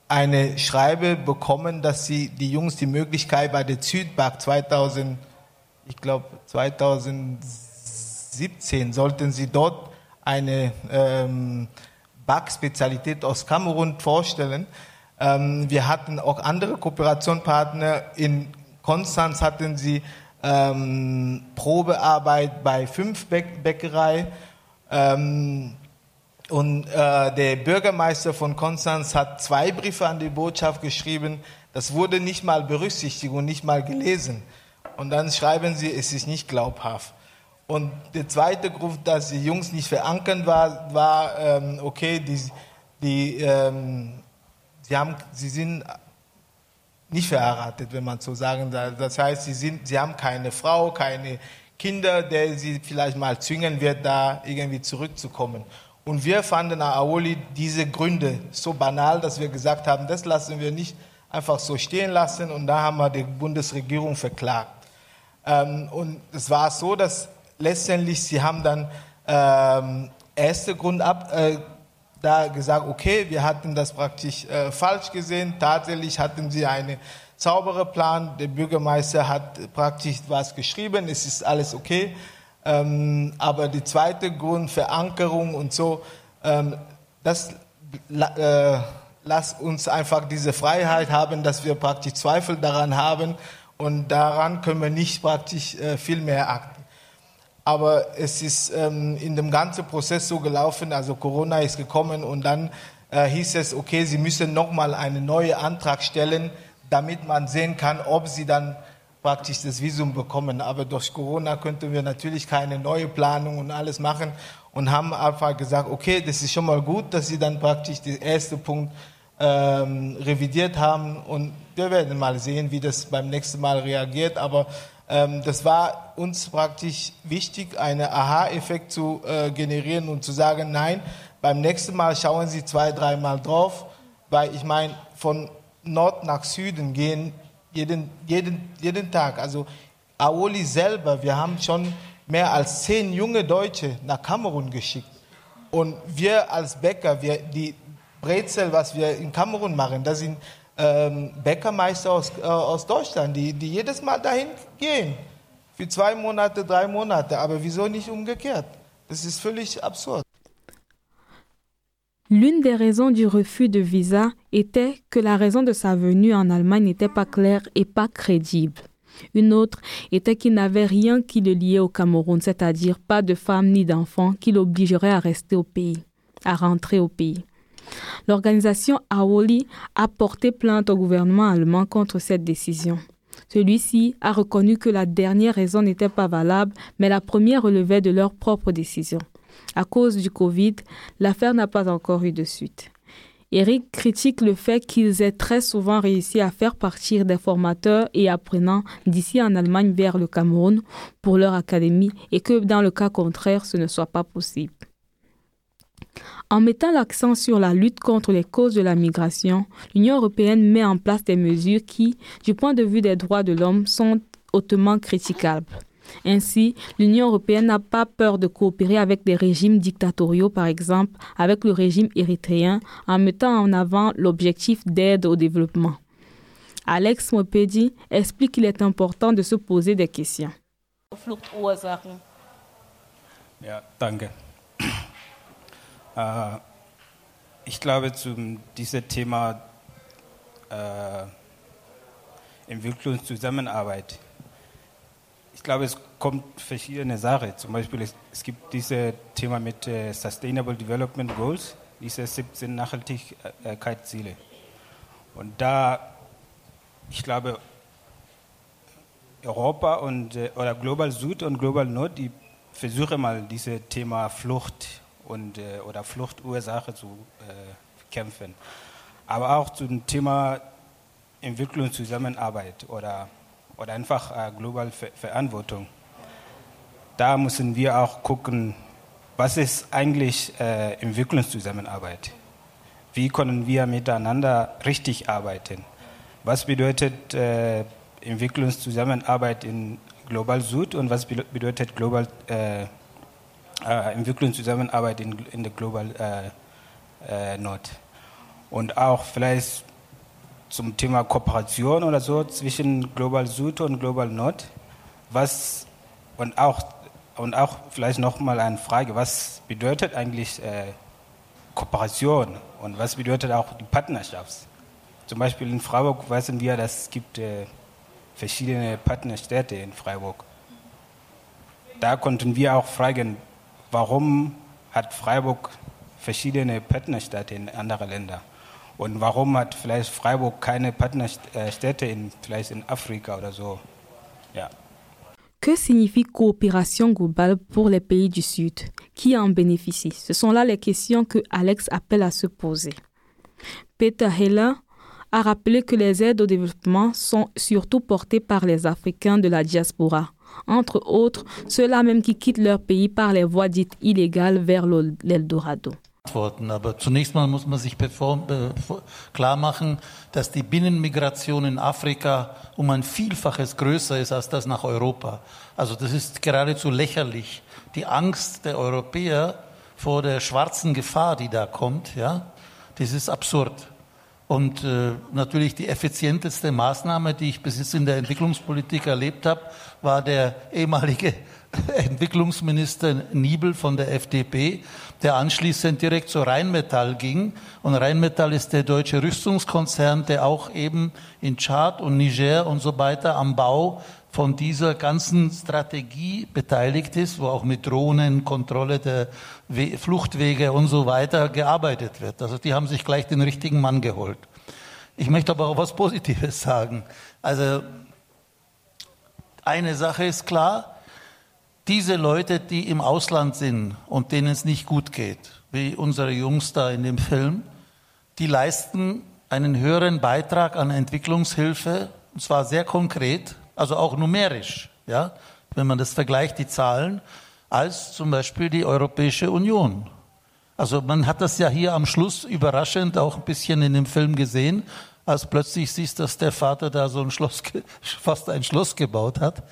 eine Schreibe bekommen, dass sie die Jungs die Möglichkeit bei der Südbank 2000, ich glaube 2017 sollten sie dort eine ähm, Backspezialität aus Kamerun vorstellen. Ähm, wir hatten auch andere Kooperationspartner. In Konstanz hatten sie ähm, Probearbeit bei fünf Bäckerei. Ähm, und äh, der Bürgermeister von Konstanz hat zwei Briefe an die Botschaft geschrieben. Das wurde nicht mal berücksichtigt und nicht mal gelesen. Und dann schreiben sie, es ist nicht glaubhaft. Und der zweite Grund, dass die Jungs nicht verankert waren, war, ähm, okay, die, die, ähm, sie, haben, sie sind nicht verheiratet, wenn man so sagen darf. Das heißt, sie, sind, sie haben keine Frau, keine Kinder, der sie vielleicht mal zwingen wird, da irgendwie zurückzukommen. Und wir fanden Aoli diese Gründe so banal, dass wir gesagt haben, das lassen wir nicht einfach so stehen lassen. Und da haben wir die Bundesregierung verklagt. Ähm, und es war so, dass letztendlich sie haben dann ähm, erste Grund ab, äh, da gesagt, okay, wir hatten das praktisch äh, falsch gesehen. Tatsächlich hatten sie einen sauberen Plan. Der Bürgermeister hat praktisch was geschrieben. Es ist alles okay. Ähm, aber die zweite Grund, Verankerung und so, ähm, das äh, lasst uns einfach diese Freiheit haben, dass wir praktisch Zweifel daran haben und daran können wir nicht praktisch äh, viel mehr achten. Aber es ist ähm, in dem ganzen Prozess so gelaufen, also Corona ist gekommen und dann äh, hieß es, okay, sie müssen nochmal einen neuen Antrag stellen, damit man sehen kann, ob sie dann praktisch das Visum bekommen. Aber durch Corona könnten wir natürlich keine neue Planung und alles machen und haben einfach gesagt, okay, das ist schon mal gut, dass sie dann praktisch den ersten Punkt ähm, revidiert haben und wir werden mal sehen, wie das beim nächsten Mal reagiert. Aber ähm, das war uns praktisch wichtig, einen Aha-Effekt zu äh, generieren und zu sagen, nein, beim nächsten Mal schauen Sie zwei, dreimal drauf, weil ich meine, von Nord nach Süden gehen jeden, jeden, jeden Tag. Also Aoli selber, wir haben schon mehr als zehn junge Deutsche nach Kamerun geschickt. Und wir als Bäcker, wir, die Brezel, was wir in Kamerun machen, das sind ähm, Bäckermeister aus, äh, aus Deutschland, die, die jedes Mal dahin gehen. Für zwei Monate, drei Monate. Aber wieso nicht umgekehrt? Das ist völlig absurd.
L'une des raisons du refus de visa était que la raison de sa venue en Allemagne n'était pas claire et pas crédible. Une autre était qu'il n'avait rien qui le liait au Cameroun, c'est-à-dire pas de femme ni d'enfant qui l'obligerait à rester au pays, à rentrer au pays. L'organisation AOLI a porté plainte au gouvernement allemand contre cette décision. Celui-ci a reconnu que la dernière raison n'était pas valable, mais la première relevait de leur propre décision. À cause du Covid, l'affaire n'a pas encore eu de suite. Eric critique le fait qu'ils aient très souvent réussi à faire partir des formateurs et apprenants d'ici en Allemagne vers le Cameroun pour leur académie et que dans le cas contraire, ce ne soit pas possible. En mettant l'accent sur la lutte contre les causes de la migration, l'Union européenne met en place des mesures qui, du point de vue des droits de l'homme, sont hautement critiquables. Ainsi, l'Union européenne n'a pas peur de coopérer avec des régimes dictatoriaux, par exemple avec le régime érythréen, en mettant en avant l'objectif d'aide au développement. Alex Mopedi explique qu'il est important de se poser des questions.
Ja, danke. Äh, ich glaube, zu diesem Thema äh, Entwicklungszusammenarbeit, ich glaube, es kommt verschiedene Sachen. Zum Beispiel, es, es gibt dieses Thema mit äh, Sustainable Development Goals, diese 17 Nachhaltigkeitsziele. Und da, ich glaube, Europa und, äh, oder Global Süd und Global Nord, die versuchen mal dieses Thema Flucht und, äh, oder Fluchtursache zu äh, kämpfen. Aber auch zum Thema Entwicklungszusammenarbeit oder, oder einfach äh, global Ver Verantwortung. Da müssen wir auch gucken, was ist eigentlich äh, Entwicklungszusammenarbeit? Wie können wir miteinander richtig arbeiten? Was bedeutet äh, Entwicklungszusammenarbeit in Global Süd und was bedeutet Global äh, äh, Entwicklungszusammenarbeit in, in der Global äh, äh, Nord. Und auch vielleicht zum Thema Kooperation oder so zwischen Global Süd und Global Nord. Was und auch und auch vielleicht noch mal eine Frage: Was bedeutet eigentlich äh, Kooperation und was bedeutet auch die Partnerschaft? Zum Beispiel in Freiburg wissen wir, dass es gibt äh, verschiedene Partnerstädte in Freiburg. Da konnten wir auch fragen, warum hat Freiburg verschiedene Partnerstädte in anderen Ländern? Und warum hat vielleicht Freiburg keine Partnerstädte in, vielleicht in Afrika oder so?
Que signifie coopération globale pour les pays du Sud? Qui en bénéficie? Ce sont là les questions que Alex appelle à se poser. Peter Heller a rappelé que les aides au développement sont surtout portées par les Africains de la diaspora, entre autres ceux-là même qui quittent leur pays par les voies dites illégales vers l'Eldorado.
Aber zunächst mal muss man sich klar machen, dass die Binnenmigration in Afrika um ein Vielfaches größer ist als das nach Europa. Also das ist geradezu lächerlich. Die Angst der Europäer vor der schwarzen Gefahr, die da kommt, ja, das ist absurd. Und äh, natürlich die effizienteste Maßnahme, die ich bis jetzt in der Entwicklungspolitik erlebt habe, war der ehemalige (laughs) Entwicklungsminister Niebel von der FDP, der anschließend direkt zu Rheinmetall ging. Und Rheinmetall ist der deutsche Rüstungskonzern, der auch eben in Tschad und Niger und so weiter am Bau von dieser ganzen Strategie beteiligt ist, wo auch mit Drohnen, Kontrolle der Fluchtwege und so weiter gearbeitet wird. Also die haben sich gleich den richtigen Mann geholt. Ich möchte aber auch was Positives sagen. Also eine Sache ist klar, diese Leute, die im Ausland sind und denen es nicht gut geht, wie unsere Jungs da in dem Film, die leisten einen höheren Beitrag an Entwicklungshilfe, und zwar sehr konkret, also auch numerisch, ja, wenn man das vergleicht, die Zahlen, als zum Beispiel die Europäische Union. Also man hat das ja hier am Schluss überraschend auch ein bisschen in dem Film gesehen, als plötzlich siehst, dass der Vater da so ein Schloss, fast ein Schloss gebaut hat.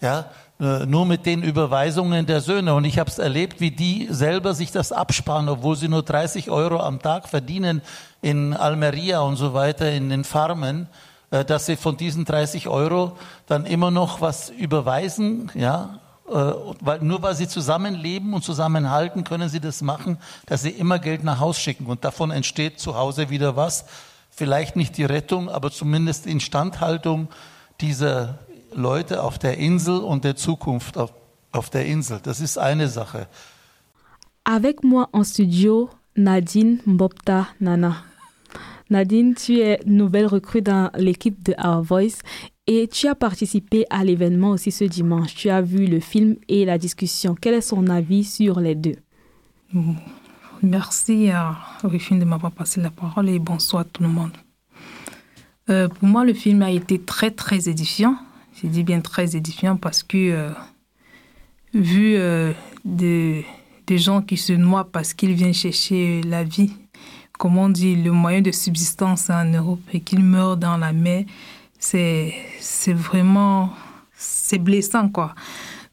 Ja, äh, nur mit den Überweisungen der Söhne. Und ich habe es erlebt, wie die selber sich das absparen, obwohl sie nur 30 Euro am Tag verdienen in Almeria und so weiter, in den Farmen, dass sie von diesen 30 Euro dann immer noch was überweisen, ja, äh, weil, nur weil sie zusammenleben und zusammenhalten, können sie das machen, dass sie immer Geld nach Haus schicken. Und davon entsteht zu Hause wieder was. Vielleicht nicht die Rettung, aber zumindest Instandhaltung dieser Leute auf der Insel und der Zukunft auf, auf der Insel. Das ist eine Sache.
Avec moi en studio, Nadine Mbopta Nana. Nadine, tu es nouvelle recrue dans l'équipe de Our Voice et tu as participé à l'événement aussi ce dimanche. Tu as vu le film et la discussion. Quel est son avis sur les deux?
Merci à Rufine de m'avoir passé la parole et bonsoir tout le monde. Euh, pour moi, le film a été très, très édifiant. J'ai dit bien très édifiant parce que, euh, vu euh, des, gens qui se noient parce qu'ils viennent chercher la vie, comme on dit, le moyen de subsistance en Europe et qu'ils meurent dans la mer, c'est vraiment c'est blessant, quoi.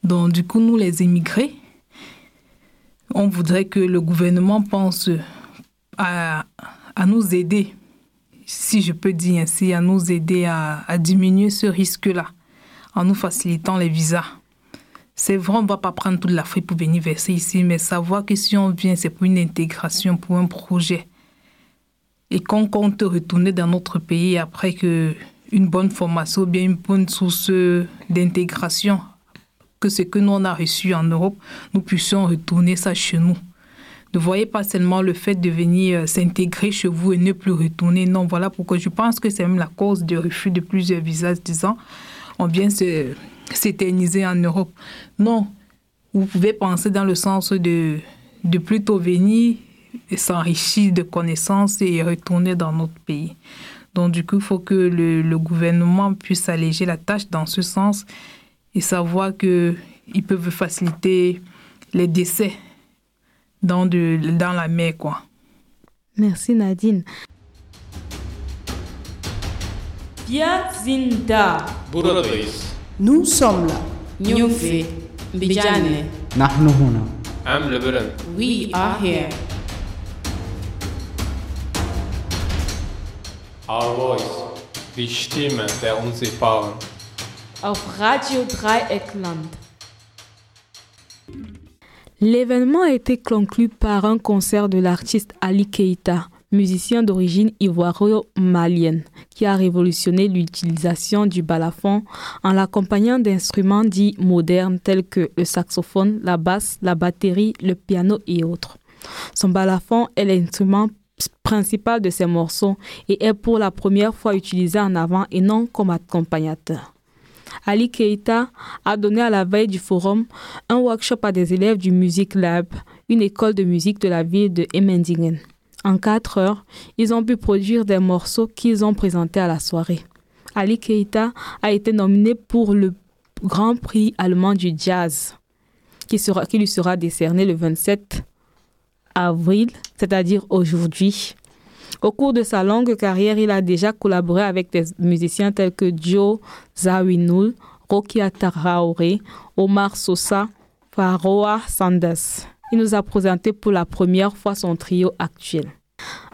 Donc, du coup, nous, les immigrés, on voudrait que le gouvernement pense à, à nous aider, si je peux dire ainsi, à nous aider à, à diminuer ce risque-là en nous facilitant les visas. C'est vrai, on ne va pas prendre toute l'Afrique pour venir verser ici, mais savoir que si on vient, c'est pour une intégration, pour un projet. Et qu'on compte retourner dans notre pays après que une bonne formation ou bien une bonne source d'intégration, que ce que nous on a reçu en Europe, nous puissions retourner ça chez nous. Ne voyez pas seulement le fait de venir s'intégrer chez vous et ne plus retourner. Non, voilà pourquoi je pense que c'est même la cause du refus de plusieurs visas disant on vient s'éterniser en Europe. Non, vous pouvez penser dans le sens de, de plutôt venir s'enrichir de connaissances et retourner dans notre pays. Donc du coup, il faut que le, le, gouvernement puisse alléger la tâche dans ce sens et savoir qu'ils peuvent faciliter les décès dans, de, dans la mer. Quoi.
Merci Nadine.
Nous sommes là. We are here.
Our Voice. Die Stimme der Unsichtbaren.
Auf Radio Dreieckland.
L'événement a été conclu par un concert de l'artiste Ali Keita, musicien d'origine ivoiro-malienne, qui a révolutionné l'utilisation du balafon en l'accompagnant d'instruments dits modernes tels que le saxophone, la basse, la batterie, le piano et autres. Son balafon est l'instrument principal de ses morceaux et est pour la première fois utilisé en avant et non comme accompagnateur. Ali Keita a donné à la veille du forum un workshop à des élèves du Music Lab, une école de musique de la ville de Emmendingen. En quatre heures, ils ont pu produire des morceaux qu'ils ont présentés à la soirée. Ali Keita a été nominé pour le Grand Prix allemand du jazz, qui, qui lui sera décerné le 27 avril, c'est-à-dire aujourd'hui. Au cours de sa longue carrière, il a déjà collaboré avec des musiciens tels que Joe Zawinul, Rocky Ataraore, Omar Sosa, Faroa Sanders. Il nous a présenté pour la première fois son trio actuel.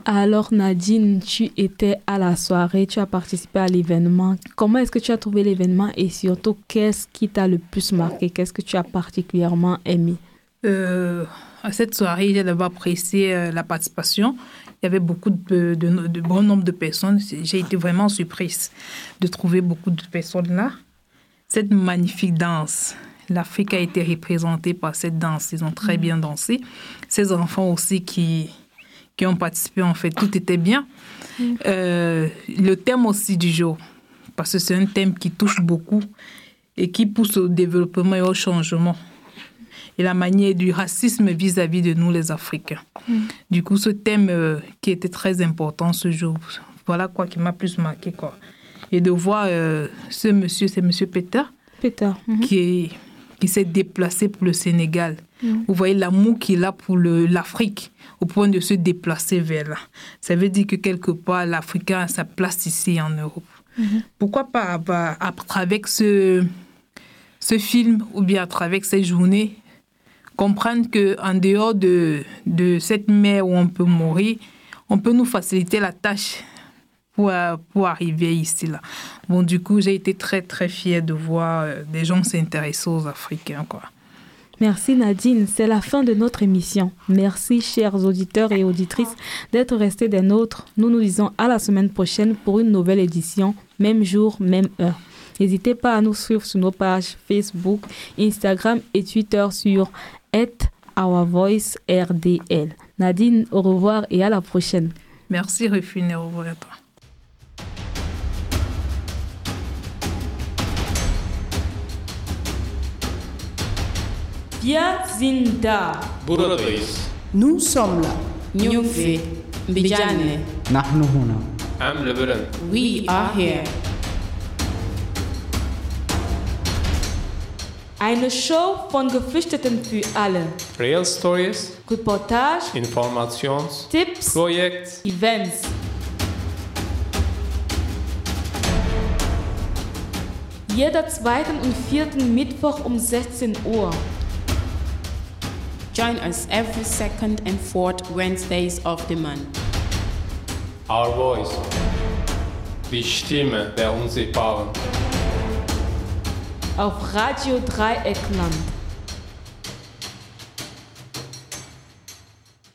Alors Nadine, tu étais à la soirée, tu as participé à l'événement. Comment est-ce que tu as trouvé l'événement et surtout qu'est-ce qui t'a le plus marqué? Qu'est-ce que tu as particulièrement aimé?
Euh, À cette soirée, j'ai d'abord apprécié euh, la participation. Il y avait beaucoup de, de, de bon nombre de personnes. J'ai été vraiment surprise de trouver beaucoup de personnes là. cette magnifique danse. L'Afrique a été représentée par cette danse. Ils ont très bien dansé. Ces enfants aussi qui, qui ont participé, en fait, tout était bien. Euh, le thème aussi du jour, parce que c'est un thème qui touche beaucoup et qui pousse au développement et au changement. Et la manière du racisme vis-à-vis de nous, les Africains. Du coup, ce thème euh, qui était très important ce jour, voilà quoi qui m'a plus marqué. Quoi. Et de voir euh, ce monsieur, c'est monsieur Peter,
Peter.
qui, est- qui s'est déplacé pour le Sénégal. Vous voyez l'amour qu'il a pour l'Afrique au point de se déplacer vers là. Ça veut dire que quelque part, l'Africain a sa place ici en Europe. Pourquoi pas à, à- à travers ce, ce film ou bien à travers ces journées, comprendre qu'en dehors de, de cette mer où on peut mourir, on peut nous faciliter la tâche pour, pour arriver ici. Là. Bon, du coup, j'ai été très, très fière de voir euh, des gens s'intéresser aux Africains. Quoi.
Merci Nadine, c'est la fin de notre émission. Merci chers auditeurs et auditrices d'être restés des nôtres. Nous nous disons à la semaine prochaine pour une nouvelle édition, même jour, même heure. N'hésitez pas à nous suivre sur nos pages Facebook, Instagram et Twitter sur at Our Voice RDL. Nadine, au revoir et à la prochaine.
Merci Rufine, au revoir à toi.
Nous sommes là.
Nous
sommes là.
We are here.
Eine Show von Geflüchteten für alle.
Real Stories,
Reportage,
Informations,
Tipps,
Projekt,
Events. Jeder zweiten und vierten Mittwoch um 16 Uhr.
Join us every second and fourth Wednesdays of the month.
Our Voice. Die Stimme der Unsichtbaren.
Auf Radio Dreieckland.